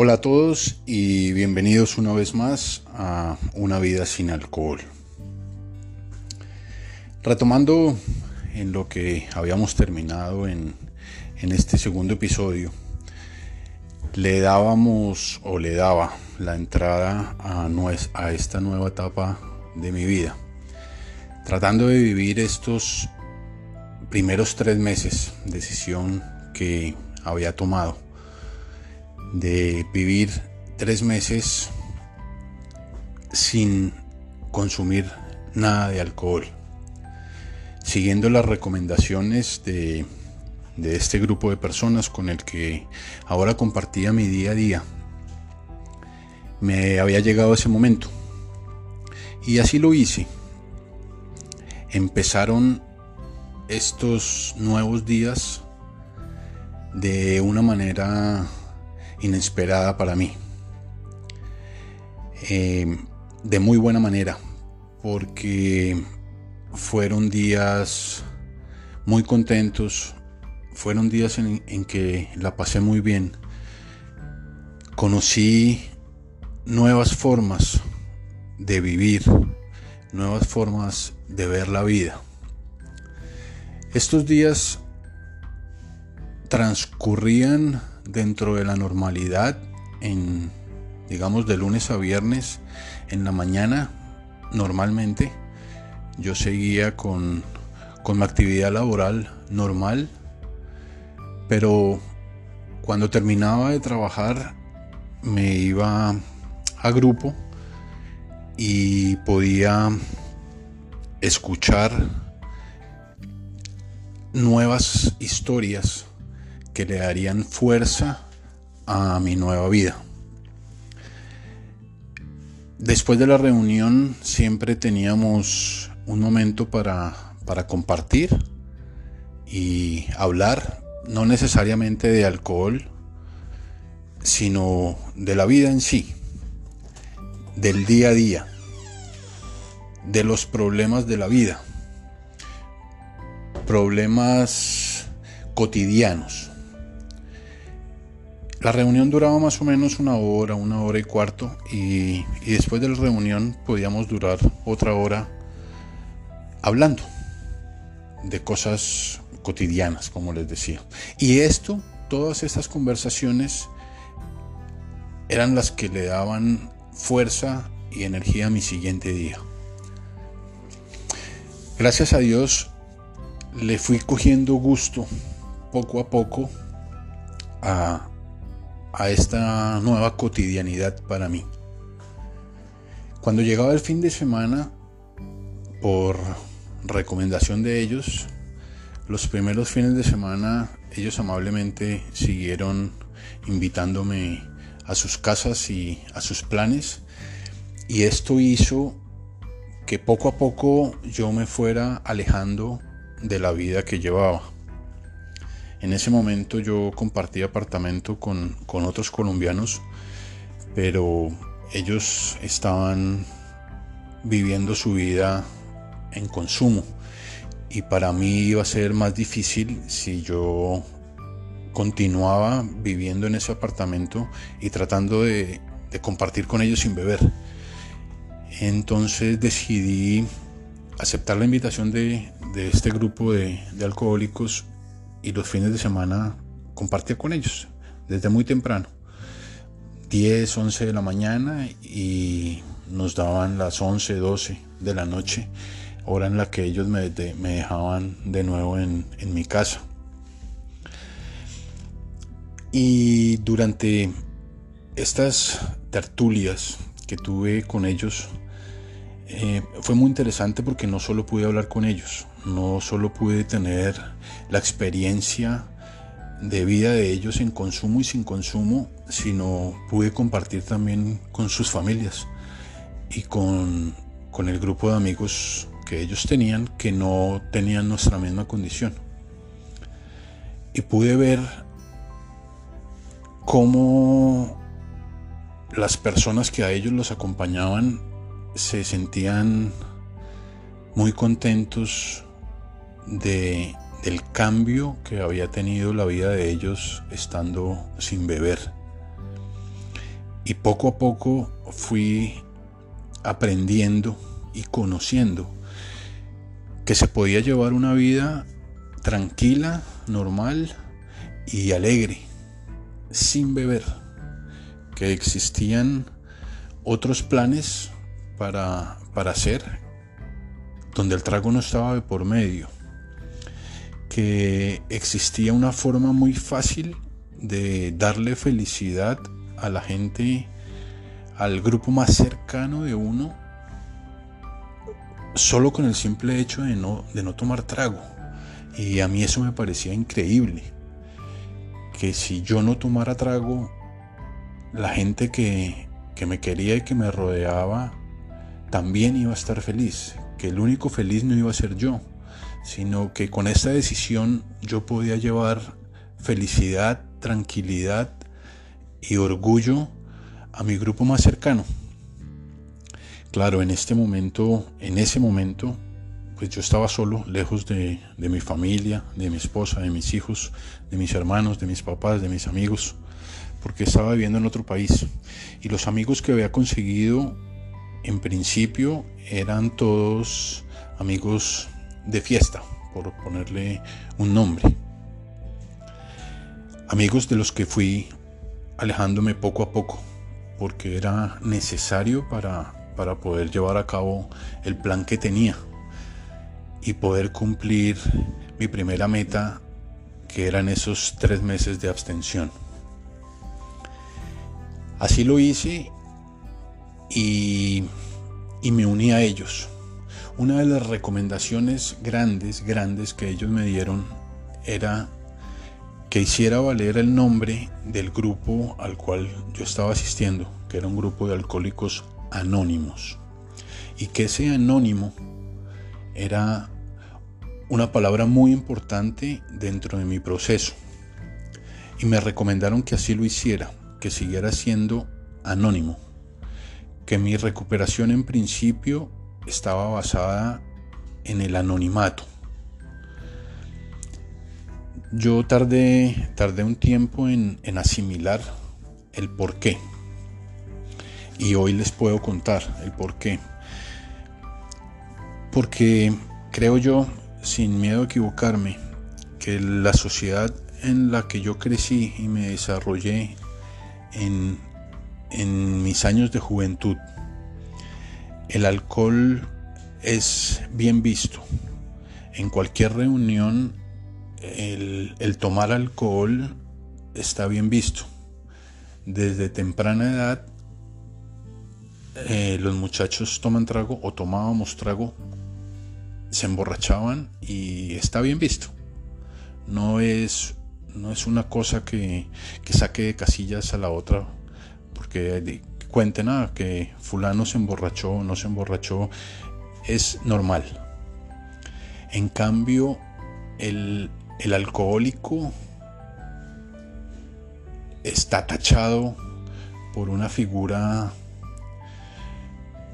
Hola a todos y bienvenidos una vez más a Una vida sin alcohol. Retomando en lo que habíamos terminado en, este segundo episodio, le dábamos o le daba la entrada a, a esta nueva etapa de mi vida, tratando de vivir estos primeros tres meses, decisión que había tomado de vivir tres meses sin consumir nada de alcohol, siguiendo las recomendaciones de, de este grupo de personas con el que ahora compartía mi día a día. Me había llegado ese momento y así lo hice. Empezaron estos nuevos días de una manera inesperada para mí. Eh, de muy buena manera, porque fueron días muy contentos, fueron días en, en que la pasé muy bien. Conocí nuevas formas de vivir, nuevas formas de ver la vida. Estos días transcurrían dentro de la normalidad en digamos de lunes a viernes en la mañana normalmente. Yo seguía con, con mi actividad laboral normal pero cuando terminaba de trabajar me iba a grupo y podía escuchar nuevas historias que le darían fuerza a mi nueva vida. Después de la reunión siempre teníamos un momento para, para compartir y hablar, no necesariamente de alcohol, sino de la vida en sí, del día a día, de los problemas de la vida, problemas cotidianos. La reunión duraba más o menos una hora, una hora y cuarto y, después de la reunión podíamos durar otra hora hablando de cosas cotidianas, como les decía. Y esto, todas estas conversaciones eran las que le daban fuerza y energía a mi siguiente día. Gracias a Dios le fui cogiendo gusto poco a poco a, a esta nueva cotidianidad para mí. Cuando llegaba el fin de semana, por recomendación de ellos, los primeros fines de semana ellos amablemente siguieron invitándome a sus casas y a sus planes y esto hizo que poco a poco yo me fuera alejando de la vida que llevaba. En ese momento yo compartí apartamento con, otros colombianos, pero ellos estaban viviendo su vida en consumo y para mí iba a ser más difícil si yo continuaba viviendo en ese apartamento y tratando de, compartir con ellos sin beber. Entonces decidí aceptar la invitación de, este grupo de, alcohólicos y los fines de semana compartía con ellos desde muy temprano. 10, 11 de la mañana y nos daban las 11, 12 de la noche, hora en la que ellos me, me dejaban de nuevo en, en, mi casa. Y durante estas tertulias que tuve con ellos, eh, fue muy interesante porque no solo pude hablar con ellos, no solo pude tener la experiencia de vida de ellos en consumo y sin consumo, sino pude compartir también con sus familias y con, con el grupo de amigos que ellos tenían que no tenían nuestra misma condición. Y pude ver cómo las personas que a ellos los acompañaban se sentían muy contentos de, del cambio que había tenido la vida de ellos estando sin beber. Y poco a poco fui aprendiendo y conociendo que se podía llevar una vida tranquila, normal y alegre, sin beber, que existían otros planes para, para hacer donde el trago no estaba de por medio, que existía una forma muy fácil de darle felicidad a la gente, al grupo más cercano de uno, solo con el simple hecho de no, de no tomar trago. Y a mí eso me parecía increíble. Que si yo no tomara trago, la gente que, que me quería y que me rodeaba también iba a estar feliz. Que el único feliz no iba a ser yo, sino que con esta decisión yo podía llevar felicidad, tranquilidad y orgullo a mi grupo más cercano. Claro, en este momento, en ese momento, pues yo estaba solo, lejos de, mi familia, de mi esposa, de mis hijos, de mis hermanos, de mis papás, de mis amigos, porque estaba viviendo en otro país. Y los amigos que había conseguido, en principio, eran todos amigos de fiesta, por ponerle un nombre. Amigos de los que fui alejándome poco a poco, porque era necesario para para poder llevar a cabo el plan que tenía y poder cumplir mi primera meta que eran esos tres meses de abstención. Así lo hice y, me uní a ellos. Una de las recomendaciones grandes, grandes que ellos me dieron era que hiciera valer el nombre del grupo al cual yo estaba asistiendo, que era un grupo de alcohólicos anónimos. Y que ese anónimo era una palabra muy importante dentro de mi proceso. Y me recomendaron que así lo hiciera, que siguiera siendo anónimo. Que mi recuperación en principio estaba basada en el anonimato. Yo tardé, tardé un tiempo en, asimilar el por qué y hoy les puedo contar el por qué. Porque creo yo, sin miedo a equivocarme, que la sociedad en la que yo crecí y me desarrollé en, en mis años de juventud, el alcohol es bien visto. En cualquier reunión el, tomar alcohol está bien visto. Desde temprana edad eh, los muchachos toman trago o tomábamos trago, se emborrachaban y está bien visto. No es, no es una cosa que saque de casillas a la otra, porque cuenten ah, que fulano se emborrachó no se emborrachó, es normal. En cambio, el, el alcohólico está tachado por una figura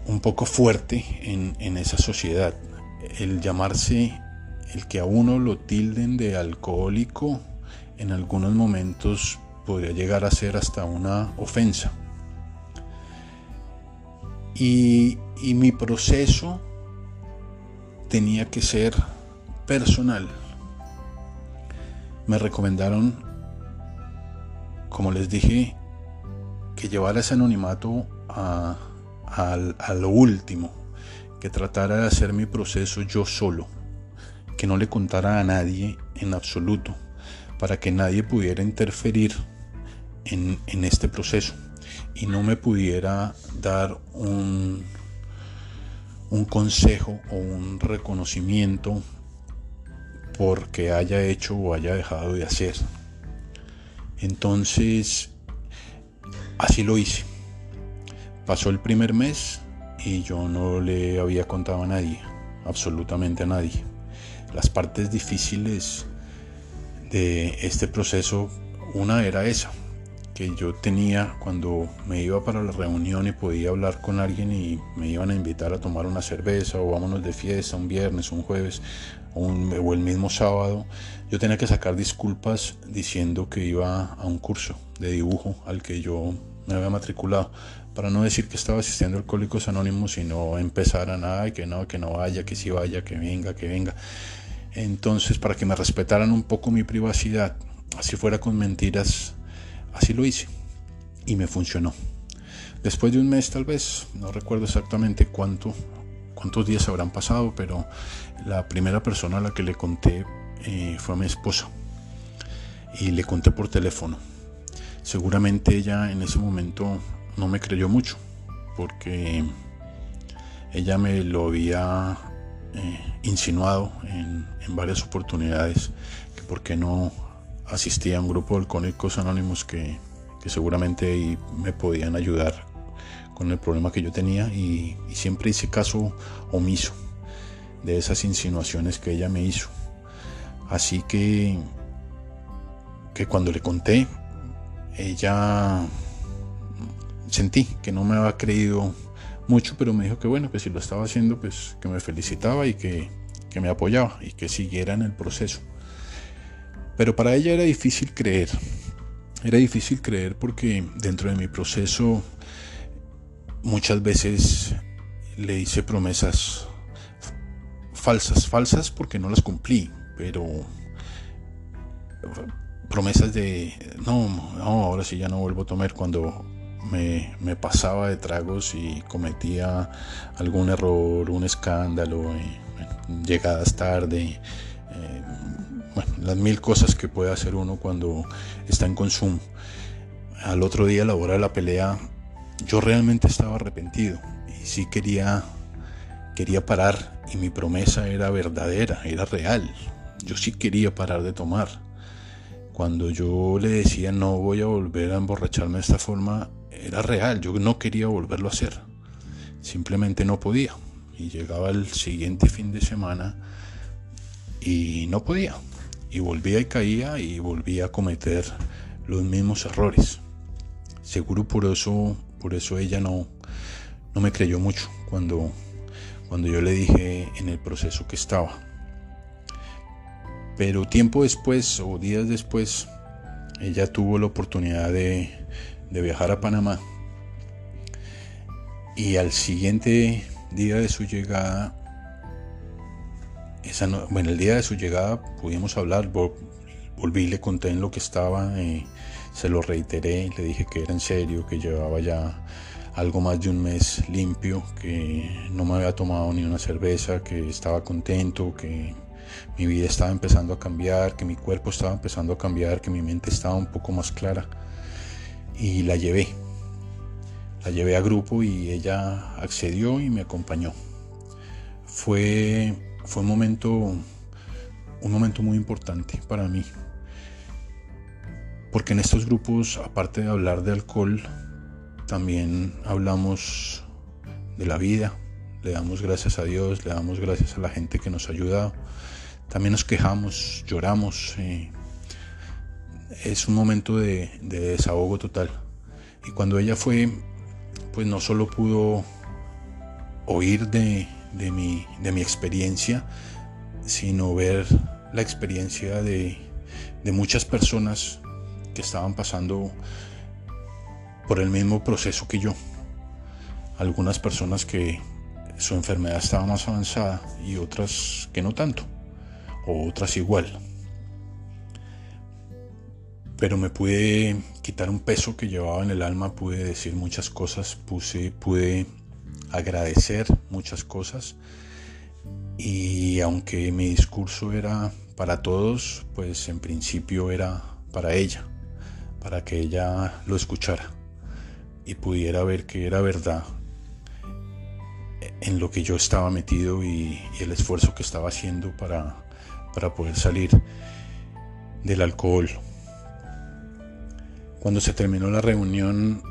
un poco fuerte en, esa sociedad. El llamarse, el que a uno lo tilden de alcohólico, en algunos momentos podría llegar a ser hasta una ofensa. Y, mi proceso tenía que ser personal. Me recomendaron, como les dije, que llevara ese anonimato a lo último, que tratara de hacer mi proceso yo solo, que no le contara a nadie en absoluto, para que nadie pudiera interferir en este proceso y no me pudiera dar un, un consejo o un reconocimiento porque haya hecho o haya dejado de hacer. Entonces, así lo hice. Pasó el primer mes y yo no le había contado a nadie, absolutamente a nadie. Las partes difíciles de este proceso, una era esa, que yo tenía cuando me iba para la reunión y podía hablar con alguien y me iban a invitar a tomar una cerveza o vámonos de fiesta un viernes, un jueves o, el mismo sábado, yo tenía que sacar disculpas diciendo que iba a un curso de dibujo al que yo me había matriculado para no decir que estaba asistiendo a Alcohólicos Anónimos y no empezar a nada y que no, que no vaya, que sí vaya, que venga, que venga. Entonces, para que me respetaran un poco mi privacidad, así fuera con mentiras, Así lo hice y me funcionó. Después de un mes tal vez, no recuerdo exactamente cuánto, cuántos días habrán pasado, pero la primera persona a la que le conté eh, fue a mi esposa y le conté por teléfono. Seguramente ella en ese momento no me creyó mucho porque ella me lo había eh, insinuado en, en varias oportunidades que por qué no asistía a un grupo de alcohólicos anónimos que, seguramente me podían ayudar con el problema que yo tenía y, siempre hice caso omiso de esas insinuaciones que ella me hizo. Así que, que cuando le conté, ella sentí que no me había creído mucho, pero me dijo que bueno, que si lo estaba haciendo, pues que me felicitaba y que, que me apoyaba y que siguiera en el proceso. Pero para ella era difícil creer. Era difícil creer porque dentro de mi proceso muchas veces le hice promesas falsas, falsas porque no las cumplí, pero promesas de no, no, ahora sí ya no vuelvo a tomar cuando me, pasaba de tragos y cometía algún error, un escándalo, eh, llegadas tarde, bueno, las mil cosas que puede hacer uno cuando está en consumo. Al otro día, a la hora de la pelea, yo realmente estaba arrepentido y sí quería, quería parar y mi promesa era verdadera, era real. Yo sí quería parar de tomar. Cuando yo le decía no voy a volver a emborracharme de esta forma, era real, yo no quería volverlo a hacer. Simplemente no podía. Y llegaba el siguiente fin de semana y no podía y volvía y caía y volvía a cometer los mismos errores. Seguro por eso, por eso ella no, no me creyó mucho cuando, cuando yo le dije en el proceso que estaba. Pero tiempo después o días después, ella tuvo la oportunidad de, de viajar a Panamá. Y al siguiente día de su llegada, bueno, el día de su llegada pudimos hablar, volví, le conté en lo que estaba, eh, se lo reiteré, le dije que era en serio, que llevaba ya algo más de un mes limpio, que no me había tomado ni una cerveza, que estaba contento, que mi vida estaba empezando a cambiar, que mi cuerpo estaba empezando a cambiar, que mi mente estaba un poco más clara. Y la llevé. La llevé a grupo y ella accedió y me acompañó. Fue fue un momento, un momento muy importante para mí. Porque en estos grupos, aparte de hablar de alcohol, también hablamos de la vida, le damos gracias a Dios, le damos gracias a la gente que nos ha ayudado. También nos quejamos, lloramos. Eh, es un momento de, de, desahogo total. Y cuando ella fue, pues no solo pudo oír de, de mi, de mi experiencia, sino ver la experiencia de, de muchas personas que estaban pasando por el mismo proceso que yo. Algunas personas que su enfermedad estaba más avanzada y otras que no tanto, o otras igual. Pero me pude quitar un peso que llevaba en el alma, pude decir muchas cosas, puse, pude agradecer muchas cosas y aunque mi discurso era para todos, pues en principio era para ella, para que ella lo escuchara y pudiera ver que era verdad en lo que yo estaba metido y, el esfuerzo que estaba haciendo para, para poder salir del alcohol. Cuando se terminó la reunión,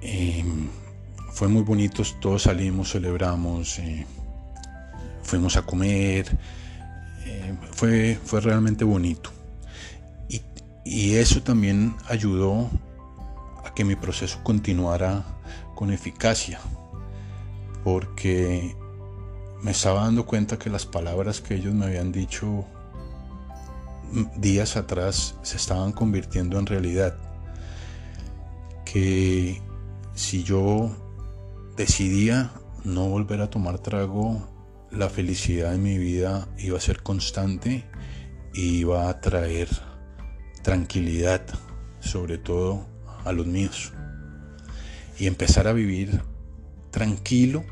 eh, fue muy bonito, todos salimos, celebramos, eh, fuimos a comer, eh, fue, fue realmente bonito. Y, eso también ayudó que mi proceso continuara con eficacia, porque me estaba dando cuenta que las palabras que ellos me habían dicho días atrás se estaban convirtiendo en realidad. Que si yo decidía no volver a tomar trago, la felicidad en mi vida iba a ser constante y iba a traer tranquilidad, sobre todo a los míos. Y empezar a vivir tranquilo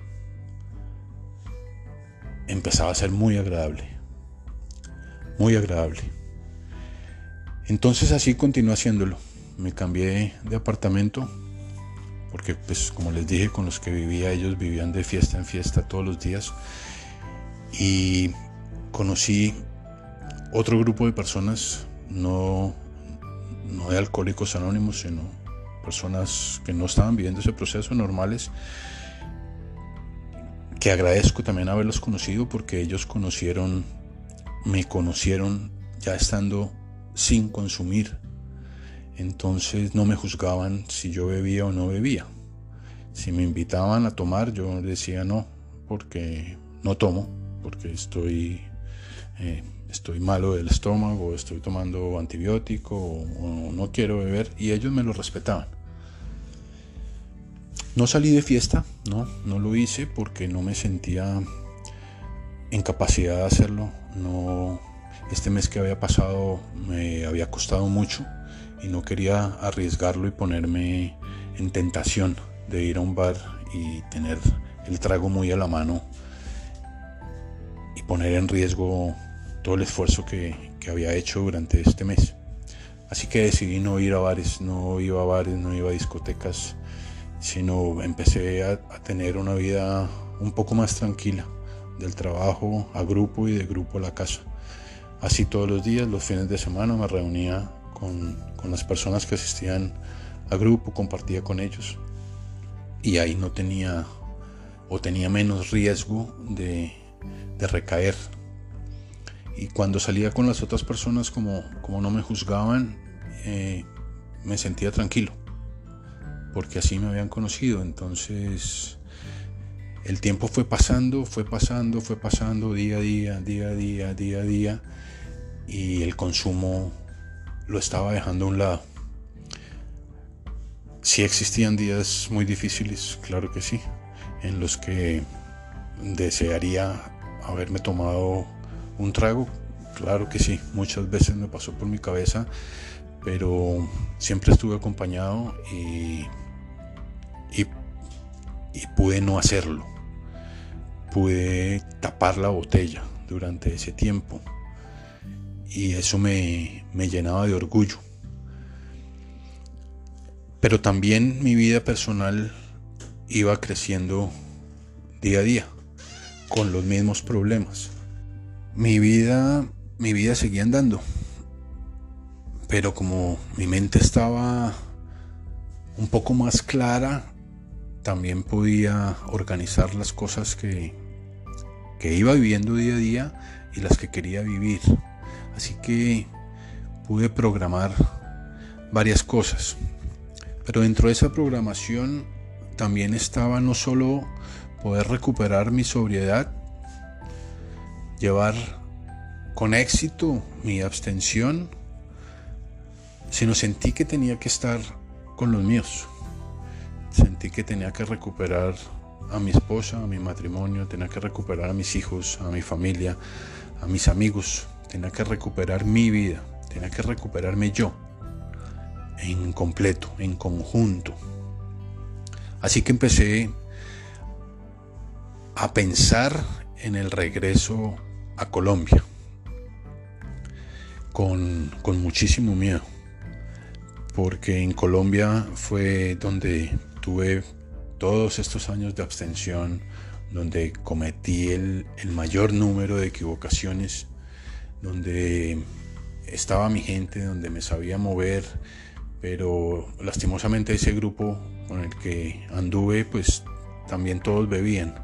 empezaba a ser muy agradable. Muy agradable. Entonces así continué haciéndolo. Me cambié de apartamento porque pues como les dije con los que vivía ellos vivían de fiesta en fiesta todos los días. Y conocí otro grupo de personas no no de alcohólicos anónimos sino personas que no estaban viviendo ese proceso normales que agradezco también haberlos conocido porque ellos conocieron me conocieron ya estando sin consumir entonces no me juzgaban si yo bebía o no bebía. Si me invitaban a tomar, yo decía no, porque no tomo, porque estoy, eh, estoy malo del estómago, estoy tomando antibiótico o, no quiero beber, y ellos me lo respetaban. No salí de fiesta, no, no lo hice porque no me sentía en capacidad de hacerlo. No, este mes que había pasado me había costado mucho y no quería arriesgarlo y ponerme en tentación de ir a un bar y tener el trago muy a la mano y poner en riesgo todo el esfuerzo que, había hecho durante este mes. Así que decidí no ir a bares, no iba a bares, no iba a discotecas, sino empecé a, a tener una vida un poco más tranquila, del trabajo a grupo y de grupo a la casa. Así todos los días, los fines de semana me reunía con, las personas que asistían a grupo, compartía con ellos y ahí no tenía o tenía menos riesgo de, recaer. Y cuando salía con las otras personas, como, como no me juzgaban, eh, me sentía tranquilo, porque así me habían conocido. Entonces, el tiempo fue pasando, fue pasando, fue pasando día a día, día a día, día a día, y el consumo lo estaba dejando a un lado. Si existían días muy difíciles, claro que sí, en los que desearía haberme tomado un trago, claro que sí, muchas veces me pasó por mi cabeza, pero siempre estuve acompañado y, y, y pude no hacerlo. Pude tapar la botella durante ese tiempo y eso me, llenaba de orgullo. Pero también mi vida personal iba creciendo día a día con los mismos problemas. Mi vida, mi vida seguía andando. Pero como mi mente estaba un poco más clara, también podía organizar las cosas que, que iba viviendo día a día y las que quería vivir. Así que pude programar varias cosas. Pero dentro de esa programación también estaba no solo poder recuperar mi sobriedad, llevar con éxito mi abstención, sino sentí que tenía que estar con los míos. Sentí que tenía que recuperar a mi esposa, a mi matrimonio, tenía que recuperar a mis hijos, a mi familia, a mis amigos, tenía que recuperar mi vida, tenía que recuperarme yo, en completo, en conjunto. Así que empecé a pensar en el regreso a Colombia, con, con muchísimo miedo, porque en Colombia fue donde tuve todos estos años de abstención, donde cometí el, el mayor número de equivocaciones donde estaba mi gente, donde me sabía mover, pero lastimosamente ese grupo con el que anduve, pues también todos bebían.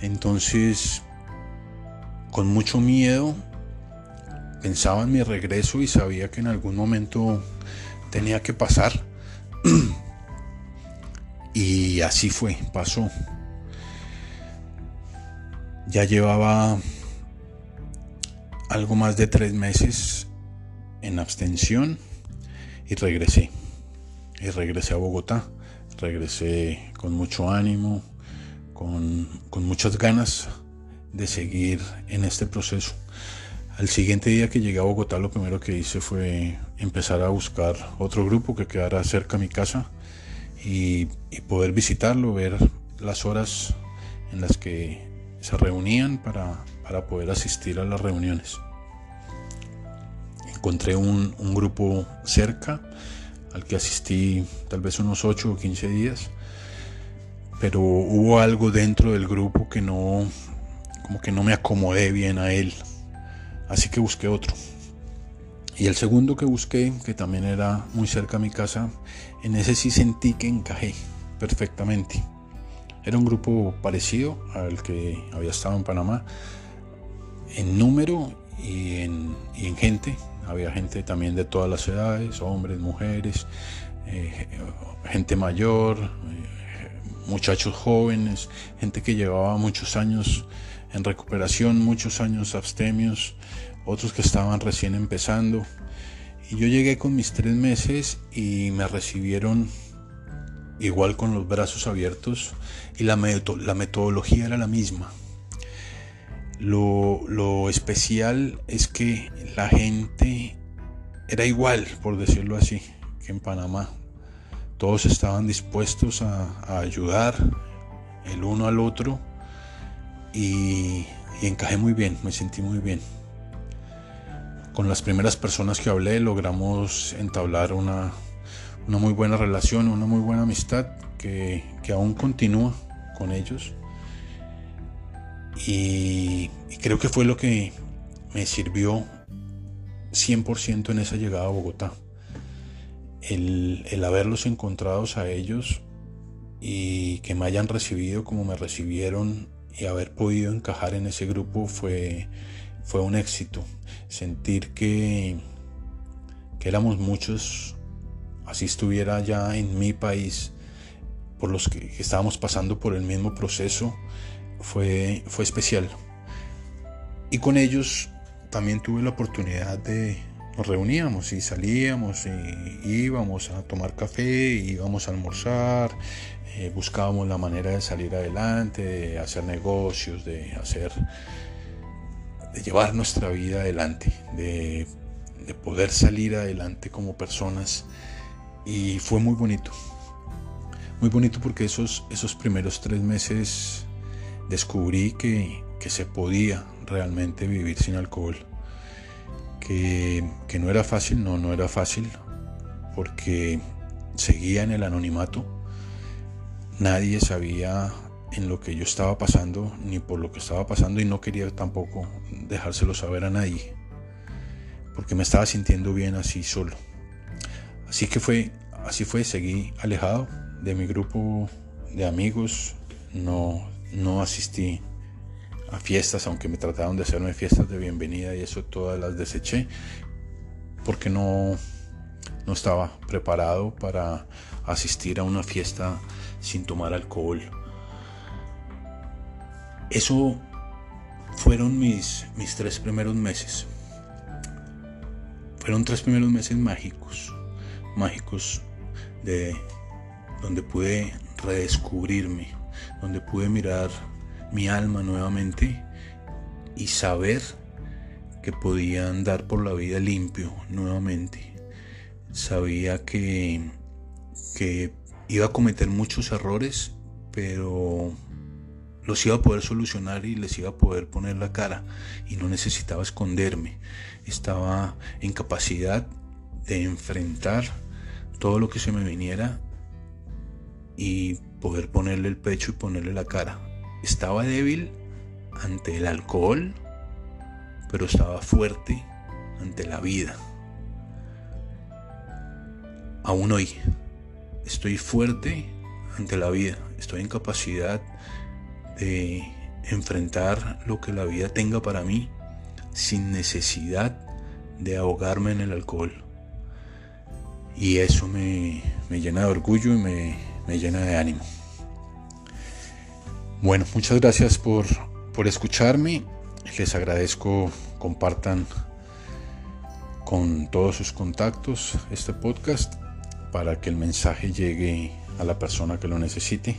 Entonces, con mucho miedo, pensaba en mi regreso y sabía que en algún momento tenía que pasar, y así fue, pasó. Ya llevaba algo más de tres meses en abstención y regresé. Y regresé a Bogotá. Regresé con mucho ánimo, con, con muchas ganas de seguir en este proceso. Al siguiente día que llegué a Bogotá lo primero que hice fue empezar a buscar otro grupo que quedara cerca a mi casa y, poder visitarlo, ver las horas en las que se reunían para, poder asistir a las reuniones. Encontré un, un, grupo cerca al que asistí tal vez unos 8 o 15 días, pero hubo algo dentro del grupo que no, como que no me acomodé bien a él, así que busqué otro. Y el segundo que busqué, que también era muy cerca a mi casa, en ese sí sentí que encajé perfectamente. Era un grupo parecido al que había estado en Panamá, en número y en, gente. Había gente también de todas las edades, hombres, mujeres, eh, gente mayor, eh, muchachos jóvenes, gente que llevaba muchos años en recuperación, muchos años abstemios, otros que estaban recién empezando. Y yo llegué con mis tres meses y me recibieron igual con los brazos abiertos y la, la metodología era la misma. Lo, lo, especial es que la gente era igual, por decirlo así, que en Panamá. Todos estaban dispuestos a, a ayudar el uno al otro y, encajé muy bien, me sentí muy bien. Con las primeras personas que hablé logramos entablar una, muy buena relación, una muy buena amistad que, aún continúa con ellos. Y, creo que fue lo que me sirvió 100% en esa llegada a Bogotá. El, el haberlos encontrados a ellos y que me hayan recibido como me recibieron y haber podido encajar en ese grupo fue, fue un éxito. Sentir que, que éramos muchos, así estuviera ya en mi país, por los que estábamos pasando por el mismo proceso, fue, fue especial. Y con ellos también tuve la oportunidad de, nos reuníamos y salíamos y íbamos a tomar café, íbamos a almorzar, eh, buscábamos la manera de salir adelante, de hacer negocios, de hacer, de llevar nuestra vida adelante, de, poder salir adelante como personas y fue muy bonito, muy bonito porque esos, esos primeros tres meses descubrí que, que se podía realmente vivir sin alcohol que, no era fácil, no, no era fácil, porque seguía en el anonimato, nadie sabía en lo que yo estaba pasando, ni por lo que estaba pasando, y no quería tampoco dejárselo saber a nadie, porque me estaba sintiendo bien así solo. Así que fue, así fue, seguí alejado de mi grupo de amigos, no, no asistí a fiestas, aunque me trataron de hacerme fiestas de bienvenida y eso todas las deseché, porque no, no estaba preparado para asistir a una fiesta sin tomar alcohol. Eso fueron mis, mis tres primeros meses. Fueron tres primeros meses mágicos, mágicos de donde pude redescubrirme, donde pude mirar mi alma nuevamente y saber que podía andar por la vida limpio nuevamente. Sabía que, que iba a cometer muchos errores, pero los iba a poder solucionar y les iba a poder poner la cara y no necesitaba esconderme. Estaba en capacidad de enfrentar todo lo que se me viniera y poder ponerle el pecho y ponerle la cara. Estaba débil ante el alcohol, pero estaba fuerte ante la vida. Aún hoy estoy fuerte ante la vida, estoy en capacidad de enfrentar lo que la vida tenga para mí sin necesidad de ahogarme en el alcohol. Y eso me, llena de orgullo y me, me, llena de ánimo. Bueno, muchas gracias por, por escucharme. Les agradezco, compartan con todos sus contactos este podcast para que el mensaje llegue a la persona que lo necesite.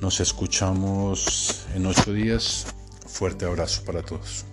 Nos escuchamos en ocho días. Fuerte abrazo para todos.